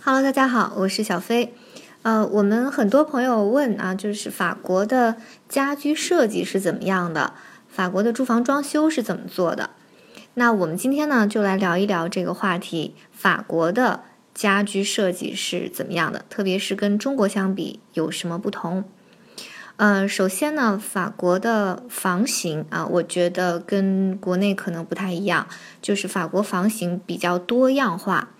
Hello，大家好，我是小飞。呃，我们很多朋友问啊，就是法国的家居设计是怎么样的？法国的住房装修是怎么做的？那我们今天呢，就来聊一聊这个话题：法国的家居设计是怎么样的？特别是跟中国相比，有什么不同？呃，首先呢，法国的房型啊，我觉得跟国内可能不太一样，就是法国房型比较多样化。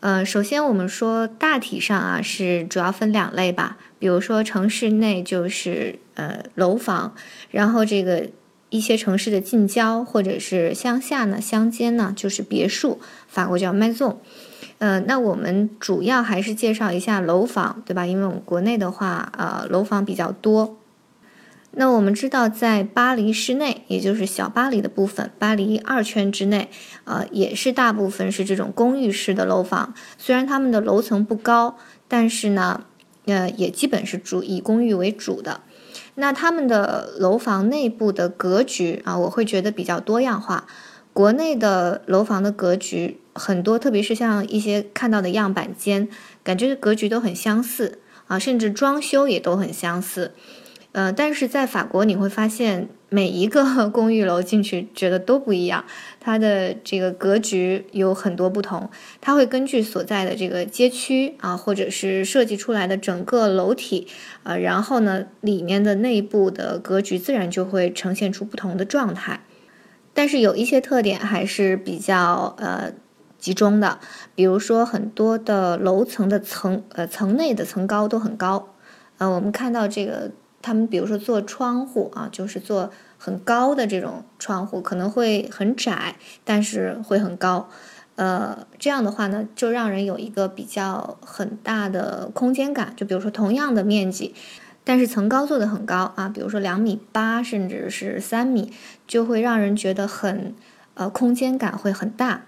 呃，首先我们说大体上啊是主要分两类吧，比如说城市内就是呃楼房，然后这个一些城市的近郊或者是乡下呢乡间呢就是别墅，法国叫 maison。呃，那我们主要还是介绍一下楼房，对吧？因为我们国内的话，呃，楼房比较多。那我们知道，在巴黎市内，也就是小巴黎的部分，巴黎二圈之内，呃，也是大部分是这种公寓式的楼房。虽然他们的楼层不高，但是呢，呃，也基本是主以公寓为主的。那他们的楼房内部的格局啊，我会觉得比较多样化。国内的楼房的格局很多，特别是像一些看到的样板间，感觉格局都很相似啊，甚至装修也都很相似。呃，但是在法国你会发现，每一个 公寓楼进去觉得都不一样，它的这个格局有很多不同。它会根据所在的这个街区啊，或者是设计出来的整个楼体啊，然后呢，里面的内部的格局自然就会呈现出不同的状态。但是有一些特点还是比较呃集中的，比如说很多的楼层的层呃层内的层高都很高。呃，我们看到这个。他们比如说做窗户啊，就是做很高的这种窗户，可能会很窄，但是会很高。呃，这样的话呢，就让人有一个比较很大的空间感。就比如说同样的面积，但是层高做的很高啊，比如说两米八甚至是三米，就会让人觉得很呃空间感会很大。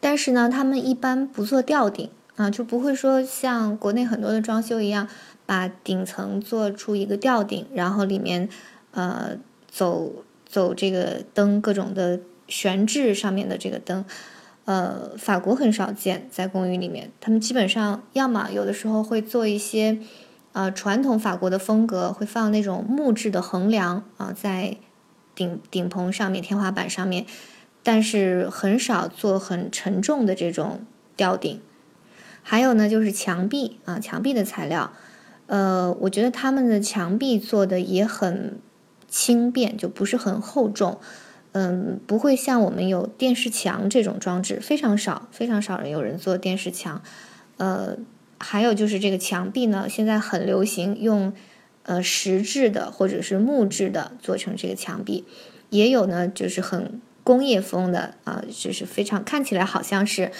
但是呢，他们一般不做吊顶啊，就不会说像国内很多的装修一样。把顶层做出一个吊顶，然后里面，呃，走走这个灯，各种的悬置上面的这个灯，呃，法国很少见，在公寓里面，他们基本上要么有的时候会做一些，呃，传统法国的风格，会放那种木质的横梁啊，在顶顶棚上面、天花板上面，但是很少做很沉重的这种吊顶。还有呢，就是墙壁啊，墙壁的材料。呃，我觉得他们的墙壁做的也很轻便，就不是很厚重，嗯，不会像我们有电视墙这种装置，非常少，非常少人有人做电视墙。呃，还有就是这个墙壁呢，现在很流行用呃石质的或者是木质的做成这个墙壁，也有呢就是很工业风的啊，就是非常看起来好像是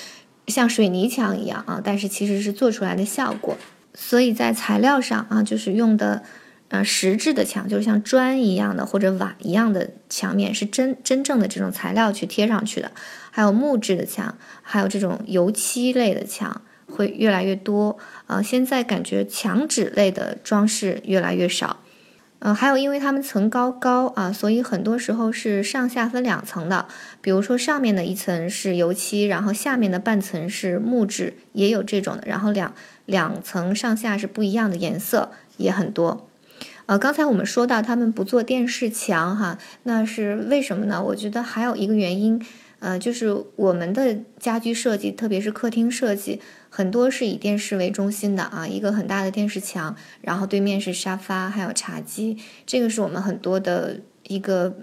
像水泥墙一样啊，但是其实是做出来的效果。所以在材料上啊，就是用的，呃，实质的墙，就是像砖一样的或者瓦一样的墙面，是真真正的这种材料去贴上去的。还有木质的墙，还有这种油漆类的墙会越来越多。呃，现在感觉墙纸类的装饰越来越少。呃，还有因为它们层高高啊，所以很多时候是上下分两层的。比如说上面的一层是油漆，然后下面的半层是木质，也有这种的。然后两。两层上下是不一样的颜色，也很多。呃，刚才我们说到他们不做电视墙，哈，那是为什么呢？我觉得还有一个原因，呃，就是我们的家居设计，特别是客厅设计，很多是以电视为中心的啊，一个很大的电视墙，然后对面是沙发，还有茶几，这个是我们很多的一个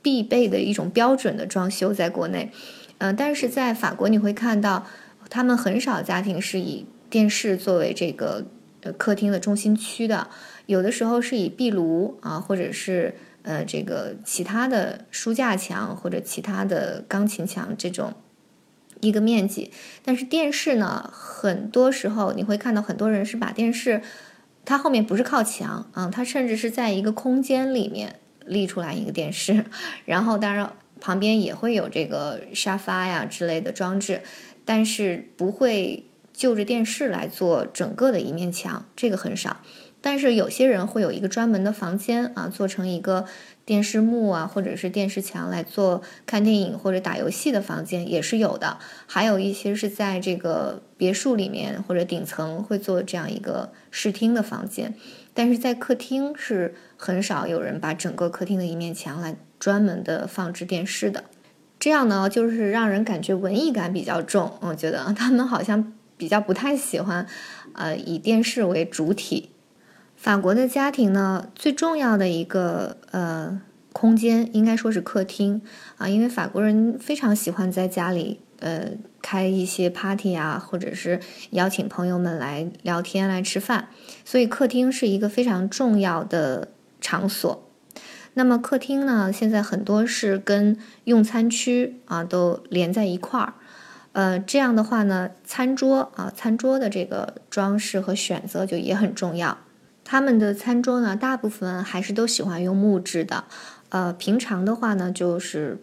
必备的一种标准的装修，在国内，呃，但是在法国你会看到，他们很少家庭是以电视作为这个呃客厅的中心区的，有的时候是以壁炉啊，或者是呃这个其他的书架墙或者其他的钢琴墙这种一个面积。但是电视呢，很多时候你会看到很多人是把电视，它后面不是靠墙啊，它甚至是在一个空间里面立出来一个电视，然后当然旁边也会有这个沙发呀之类的装置，但是不会。就着电视来做整个的一面墙，这个很少。但是有些人会有一个专门的房间啊，做成一个电视幕啊，或者是电视墙来做看电影或者打游戏的房间也是有的。还有一些是在这个别墅里面或者顶层会做这样一个视听的房间，但是在客厅是很少有人把整个客厅的一面墙来专门的放置电视的。这样呢，就是让人感觉文艺感比较重。我觉得 他们好像比较不太喜欢，呃，以电视为主体。法国的家庭呢，最重要的一个呃空间应该说是客厅啊，因为法国人非常喜欢在家里呃开一些 party 啊，或者是邀请朋友们来聊天、来吃饭，所以客厅是一个非常重要的场所。那么客厅呢，现在很多是跟用餐区啊都连在一块儿，呃，这样的话呢，餐桌啊，餐桌的这个装饰和选择就也很重要。他们的餐桌呢，大部分还是都喜欢用木质的，呃，平常的话呢，就是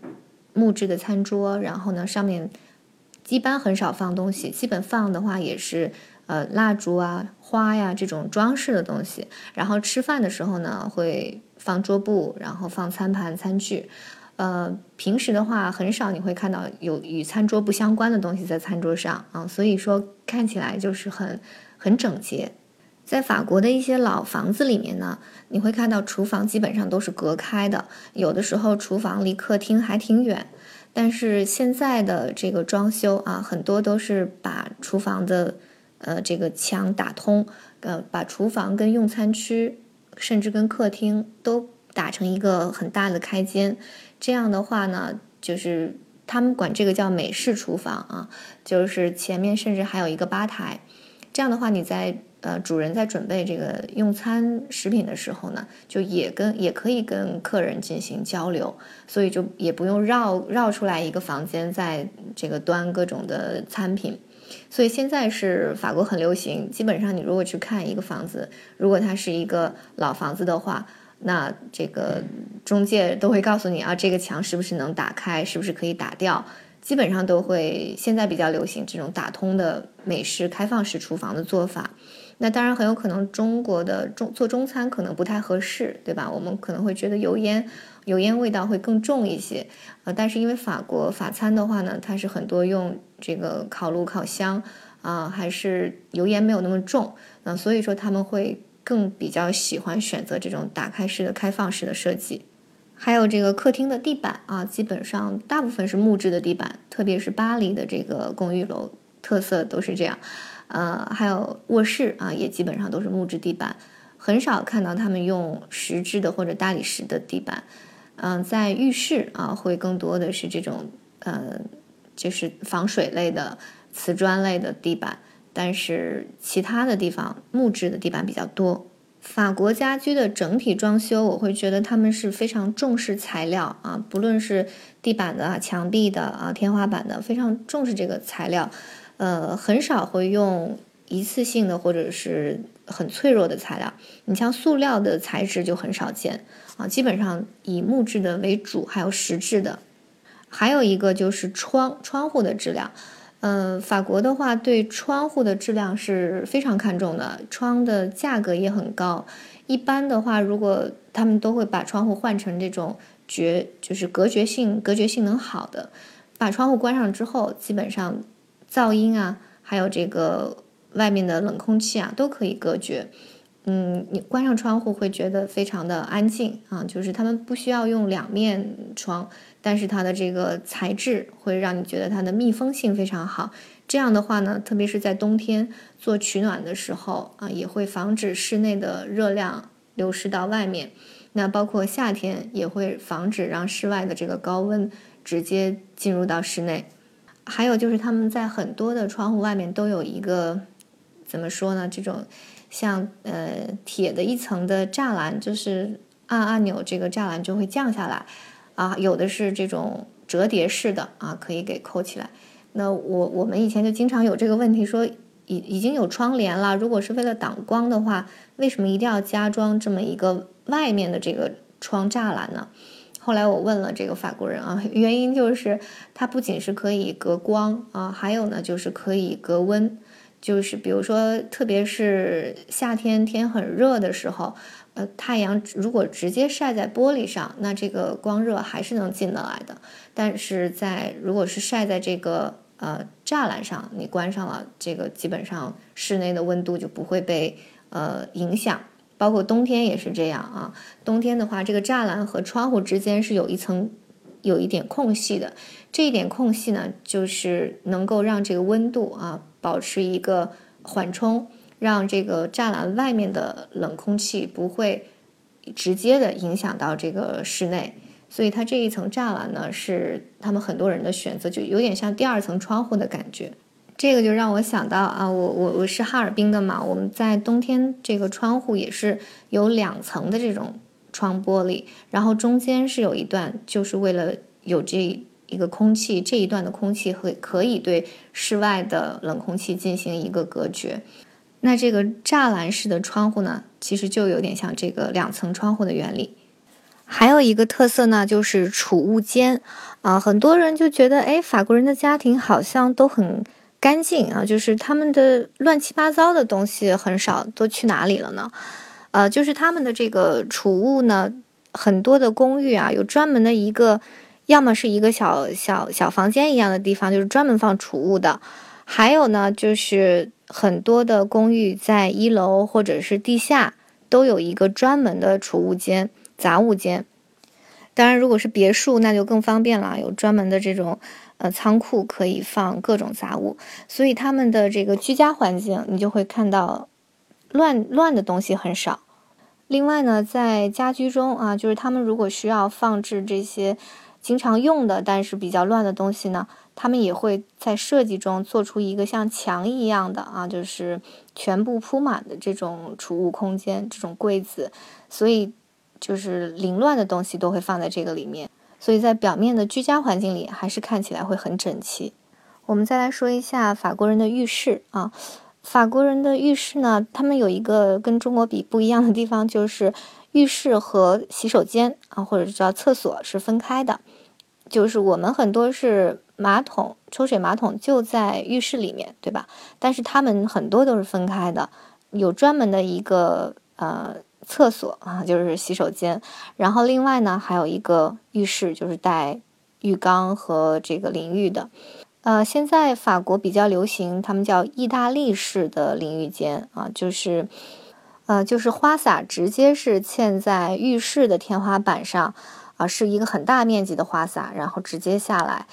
木质的餐桌，然后呢，上面一般很少放东西，基本放的话也是呃蜡烛啊、花呀这种装饰的东西。然后吃饭的时候呢，会放桌布，然后放餐盘、餐具。呃，平时的话很少你会看到有与餐桌不相关的东西在餐桌上啊，所以说看起来就是很很整洁。在法国的一些老房子里面呢，你会看到厨房基本上都是隔开的，有的时候厨房离客厅还挺远。但是现在的这个装修啊，很多都是把厨房的呃这个墙打通，呃把厨房跟用餐区，甚至跟客厅都打成一个很大的开间。这样的话呢，就是他们管这个叫美式厨房啊，就是前面甚至还有一个吧台。这样的话，你在呃，主人在准备这个用餐食品的时候呢，就也跟也可以跟客人进行交流，所以就也不用绕绕出来一个房间，在这个端各种的餐品。所以现在是法国很流行，基本上你如果去看一个房子，如果它是一个老房子的话，那这个中介都会告诉你啊，这个墙是不是能打开，是不是可以打掉。基本上都会，现在比较流行这种打通的美式开放式厨房的做法。那当然很有可能中国的中做中餐可能不太合适，对吧？我们可能会觉得油烟油烟味道会更重一些。呃，但是因为法国法餐的话呢，它是很多用这个烤炉烤箱啊，还是油烟没有那么重，那所以说他们会更比较喜欢选择这种打开式的开放式的设计。还有这个客厅的地板啊，基本上大部分是木质的地板，特别是巴黎的这个公寓楼特色都是这样。呃，还有卧室啊，也基本上都是木质地板，很少看到他们用石质的或者大理石的地板。嗯，在浴室啊，会更多的是这种呃，就是防水类的瓷砖类的地板，但是其他的地方木质的地板比较多。法国家居的整体装修，我会觉得他们是非常重视材料啊，不论是地板的、墙壁的啊、天花板的，非常重视这个材料，呃，很少会用一次性的或者是很脆弱的材料。你像塑料的材质就很少见啊，基本上以木质的为主，还有石质的。还有一个就是窗窗户的质量。嗯，法国的话对窗户的质量是非常看重的，窗的价格也很高。一般的话，如果他们都会把窗户换成这种绝，就是隔绝性、隔绝性能好的。把窗户关上之后，基本上噪音啊，还有这个外面的冷空气啊，都可以隔绝。嗯，你关上窗户会觉得非常的安静啊，就是他们不需要用两面窗，但是它的这个材质会让你觉得它的密封性非常好。这样的话呢，特别是在冬天做取暖的时候啊，也会防止室内的热量流失到外面。那包括夏天也会防止让室外的这个高温直接进入到室内。还有就是他们在很多的窗户外面都有一个怎么说呢？这种。像呃铁的一层的栅栏，就是按按钮这个栅栏就会降下来，啊，有的是这种折叠式的啊，可以给扣起来。那我我们以前就经常有这个问题，说已已经有窗帘了，如果是为了挡光的话，为什么一定要加装这么一个外面的这个窗栅栏呢？后来我问了这个法国人啊，原因就是它不仅是可以隔光啊，还有呢就是可以隔温。就是比如说，特别是夏天天很热的时候，呃，太阳如果直接晒在玻璃上，那这个光热还是能进得来的。但是在如果是晒在这个呃栅栏上，你关上了，这个基本上室内的温度就不会被呃影响。包括冬天也是这样啊。冬天的话，这个栅栏和窗户之间是有一层有一点空隙的。这一点空隙呢，就是能够让这个温度啊保持一个缓冲，让这个栅栏外面的冷空气不会直接的影响到这个室内。所以它这一层栅栏呢，是他们很多人的选择，就有点像第二层窗户的感觉。这个就让我想到啊，我我我是哈尔滨的嘛，我们在冬天这个窗户也是有两层的这种窗玻璃，然后中间是有一段，就是为了有这。一个空气这一段的空气会可以对室外的冷空气进行一个隔绝。那这个栅栏式的窗户呢，其实就有点像这个两层窗户的原理。还有一个特色呢，就是储物间啊，很多人就觉得，哎，法国人的家庭好像都很干净啊，就是他们的乱七八糟的东西很少，都去哪里了呢？呃，就是他们的这个储物呢，很多的公寓啊，有专门的一个。要么是一个小小小房间一样的地方，就是专门放储物的；还有呢，就是很多的公寓在一楼或者是地下都有一个专门的储物间、杂物间。当然，如果是别墅，那就更方便了，有专门的这种呃仓库可以放各种杂物。所以他们的这个居家环境，你就会看到乱乱的东西很少。另外呢，在家居中啊，就是他们如果需要放置这些。经常用的，但是比较乱的东西呢，他们也会在设计中做出一个像墙一样的啊，就是全部铺满的这种储物空间，这种柜子，所以就是凌乱的东西都会放在这个里面，所以在表面的居家环境里还是看起来会很整齐。我们再来说一下法国人的浴室啊，法国人的浴室呢，他们有一个跟中国比不一样的地方，就是浴室和洗手间啊，或者叫厕所是分开的。就是我们很多是马桶抽水马桶就在浴室里面，对吧？但是他们很多都是分开的，有专门的一个呃厕所啊，就是洗手间。然后另外呢，还有一个浴室，就是带浴缸和这个淋浴的。呃，现在法国比较流行，他们叫意大利式的淋浴间啊，就是呃就是花洒直接是嵌在浴室的天花板上。啊，是一个很大面积的花洒，然后直接下来，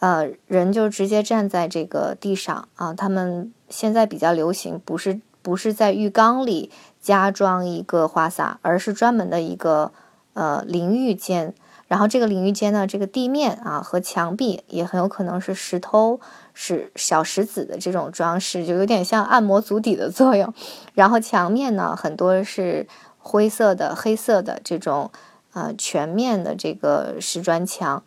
呃，人就直接站在这个地上啊。他们现在比较流行，不是不是在浴缸里加装一个花洒，而是专门的一个呃淋浴间。然后这个淋浴间呢，这个地面啊和墙壁也很有可能是石头、是小石子的这种装饰，就有点像按摩足底的作用。然后墙面呢，很多是灰色的、黑色的这种。啊，全面的这个石砖墙，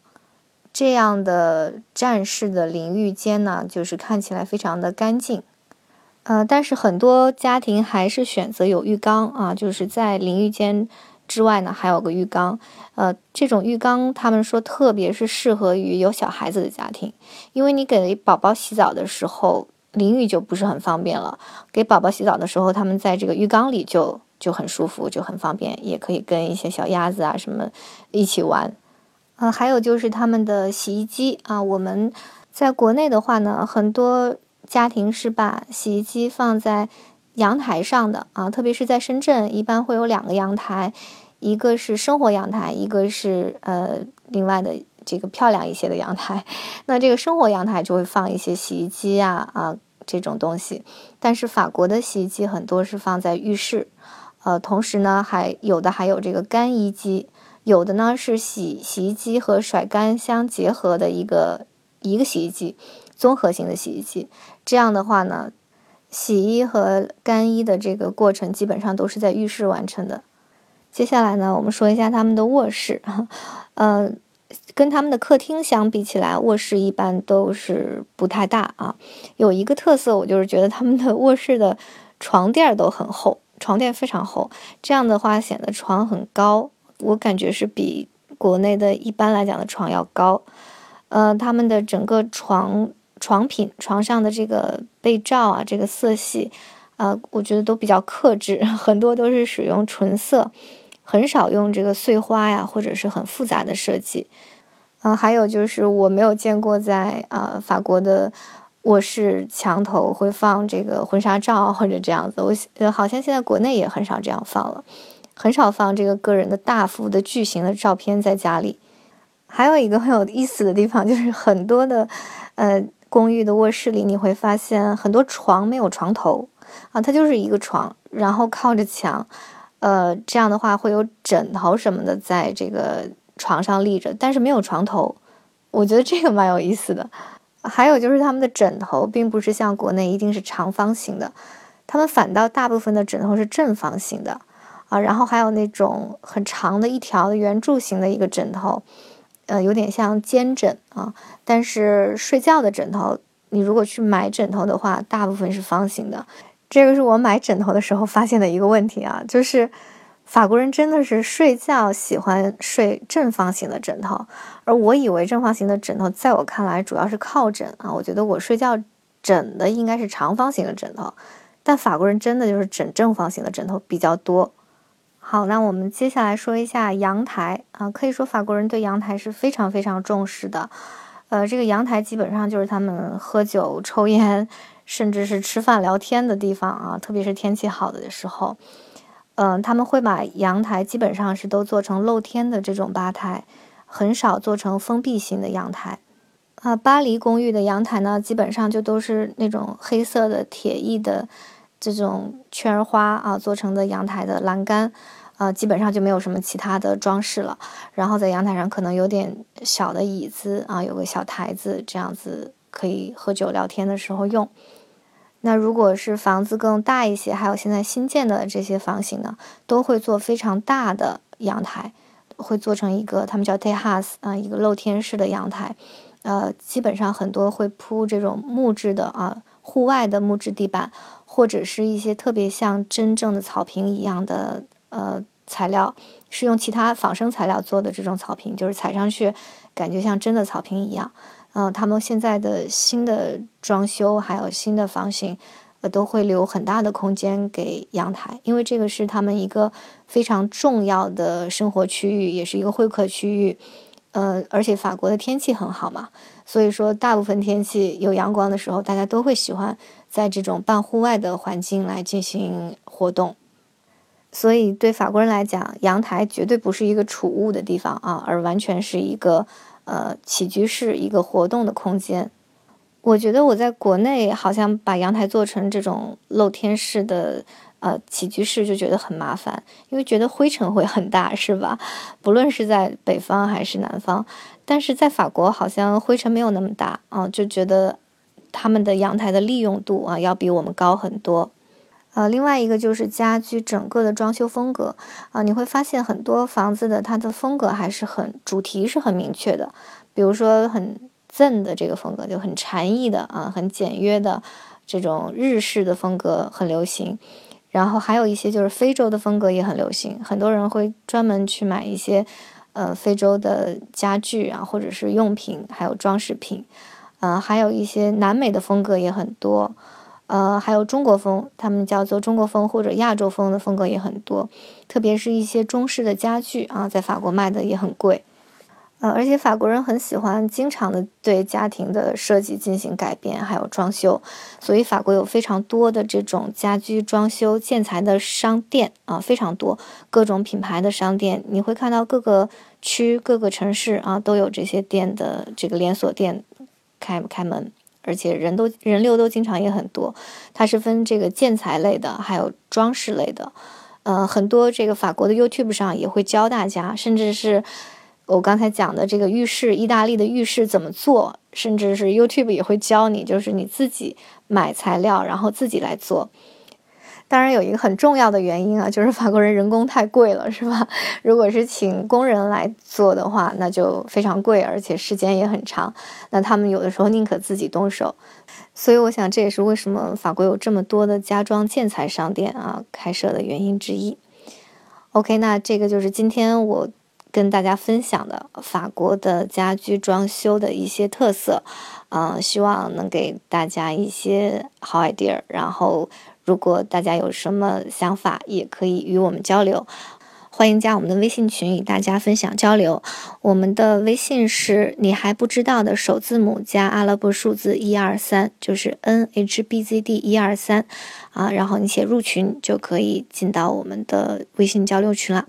这样的战士的淋浴间呢，就是看起来非常的干净。呃，但是很多家庭还是选择有浴缸啊，就是在淋浴间之外呢，还有个浴缸。呃，这种浴缸他们说特别是适合于有小孩子的家庭，因为你给宝宝洗澡的时候淋浴就不是很方便了。给宝宝洗澡的时候，他们在这个浴缸里就。就很舒服，就很方便，也可以跟一些小鸭子啊什么一起玩。呃，还有就是他们的洗衣机啊，我们在国内的话呢，很多家庭是把洗衣机放在阳台上的啊，特别是在深圳，一般会有两个阳台，一个是生活阳台，一个是呃另外的这个漂亮一些的阳台。那这个生活阳台就会放一些洗衣机啊啊这种东西，但是法国的洗衣机很多是放在浴室。呃，同时呢，还有的还有这个干衣机，有的呢是洗洗衣机和甩干相结合的一个一个洗衣机，综合型的洗衣机。这样的话呢，洗衣和干衣的这个过程基本上都是在浴室完成的。接下来呢，我们说一下他们的卧室，呃，跟他们的客厅相比起来，卧室一般都是不太大啊。有一个特色，我就是觉得他们的卧室的床垫都很厚。床垫非常厚，这样的话显得床很高，我感觉是比国内的一般来讲的床要高。呃，他们的整个床床品、床上的这个被罩啊，这个色系，呃，我觉得都比较克制，很多都是使用纯色，很少用这个碎花呀，或者是很复杂的设计。嗯，还有就是我没有见过在啊法国的卧室墙头会放这个婚纱照或者这样子，我呃好像现在国内也很少这样放了，很少放这个个人的大幅的巨型的照片在家里。还有一个很有意思的地方就是很多的呃公寓的卧室里你会发现很多床没有床头啊，它就是一个床，然后靠着墙，呃这样的话会有枕头什么的在这个。床上立着，但是没有床头，我觉得这个蛮有意思的。还有就是他们的枕头并不是像国内一定是长方形的，他们反倒大部分的枕头是正方形的啊。然后还有那种很长的一条的圆柱形的一个枕头，呃，有点像肩枕啊。但是睡觉的枕头，你如果去买枕头的话，大部分是方形的。这个是我买枕头的时候发现的一个问题啊，就是。法国人真的是睡觉喜欢睡正方形的枕头，而我以为正方形的枕头在我看来主要是靠枕啊，我觉得我睡觉枕的应该是长方形的枕头，但法国人真的就是枕正方形的枕头比较多。好，那我们接下来说一下阳台啊，可以说法国人对阳台是非常非常重视的，呃，这个阳台基本上就是他们喝酒、抽烟，甚至是吃饭聊天的地方啊，特别是天气好的时候。嗯，他们会把阳台基本上是都做成露天的这种吧台，很少做成封闭型的阳台。啊，巴黎公寓的阳台呢，基本上就都是那种黑色的铁艺的这种圈花啊做成的阳台的栏杆，啊，基本上就没有什么其他的装饰了。然后在阳台上可能有点小的椅子啊，有个小台子，这样子可以喝酒聊天的时候用。那如果是房子更大一些，还有现在新建的这些房型呢，都会做非常大的阳台，会做成一个他们叫 terrace 啊，一个露天式的阳台，呃，基本上很多会铺这种木质的啊，户外的木质地板，或者是一些特别像真正的草坪一样的呃材料，是用其他仿生材料做的这种草坪，就是踩上去感觉像真的草坪一样。嗯，他们现在的新的装修还有新的房型，呃，都会留很大的空间给阳台，因为这个是他们一个非常重要的生活区域，也是一个会客区域。呃，而且法国的天气很好嘛，所以说大部分天气有阳光的时候，大家都会喜欢在这种半户外的环境来进行活动。所以对法国人来讲，阳台绝对不是一个储物的地方啊，而完全是一个。呃，起居室一个活动的空间。我觉得我在国内好像把阳台做成这种露天式的呃起居室，就觉得很麻烦，因为觉得灰尘会很大，是吧？不论是在北方还是南方，但是在法国好像灰尘没有那么大啊，就觉得他们的阳台的利用度啊要比我们高很多。呃，另外一个就是家居整个的装修风格啊，你会发现很多房子的它的风格还是很主题是很明确的，比如说很正的这个风格就很禅意的啊，很简约的这种日式的风格很流行，然后还有一些就是非洲的风格也很流行，很多人会专门去买一些呃非洲的家具啊，或者是用品，还有装饰品，呃，还有一些南美的风格也很多。呃，还有中国风，他们叫做中国风或者亚洲风的风格也很多，特别是一些中式的家具啊，在法国卖的也很贵。呃，而且法国人很喜欢经常的对家庭的设计进行改变，还有装修，所以法国有非常多的这种家居装修建材的商店啊，非常多，各种品牌的商店，你会看到各个区、各个城市啊都有这些店的这个连锁店开不开门。而且人都人流都经常也很多，它是分这个建材类的，还有装饰类的，呃，很多这个法国的 YouTube 上也会教大家，甚至是我刚才讲的这个浴室，意大利的浴室怎么做，甚至是 YouTube 也会教你，就是你自己买材料，然后自己来做。当然有一个很重要的原因啊，就是法国人人工太贵了，是吧？如果是请工人来做的话，那就非常贵，而且时间也很长。那他们有的时候宁可自己动手。所以我想这也是为什么法国有这么多的家装建材商店啊开设的原因之一。OK，那这个就是今天我跟大家分享的法国的家居装修的一些特色，嗯，希望能给大家一些好 idea。然后，如果大家有什么想法，也可以与我们交流。欢迎加我们的微信群，与大家分享交流。我们的微信是你还不知道的首字母加阿拉伯数字一二三，就是 N H B Z D 一二三啊，然后你写入群就可以进到我们的微信交流群了。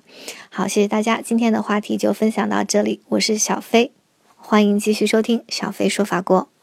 好，谢谢大家，今天的话题就分享到这里，我是小飞，欢迎继续收听小飞说法国。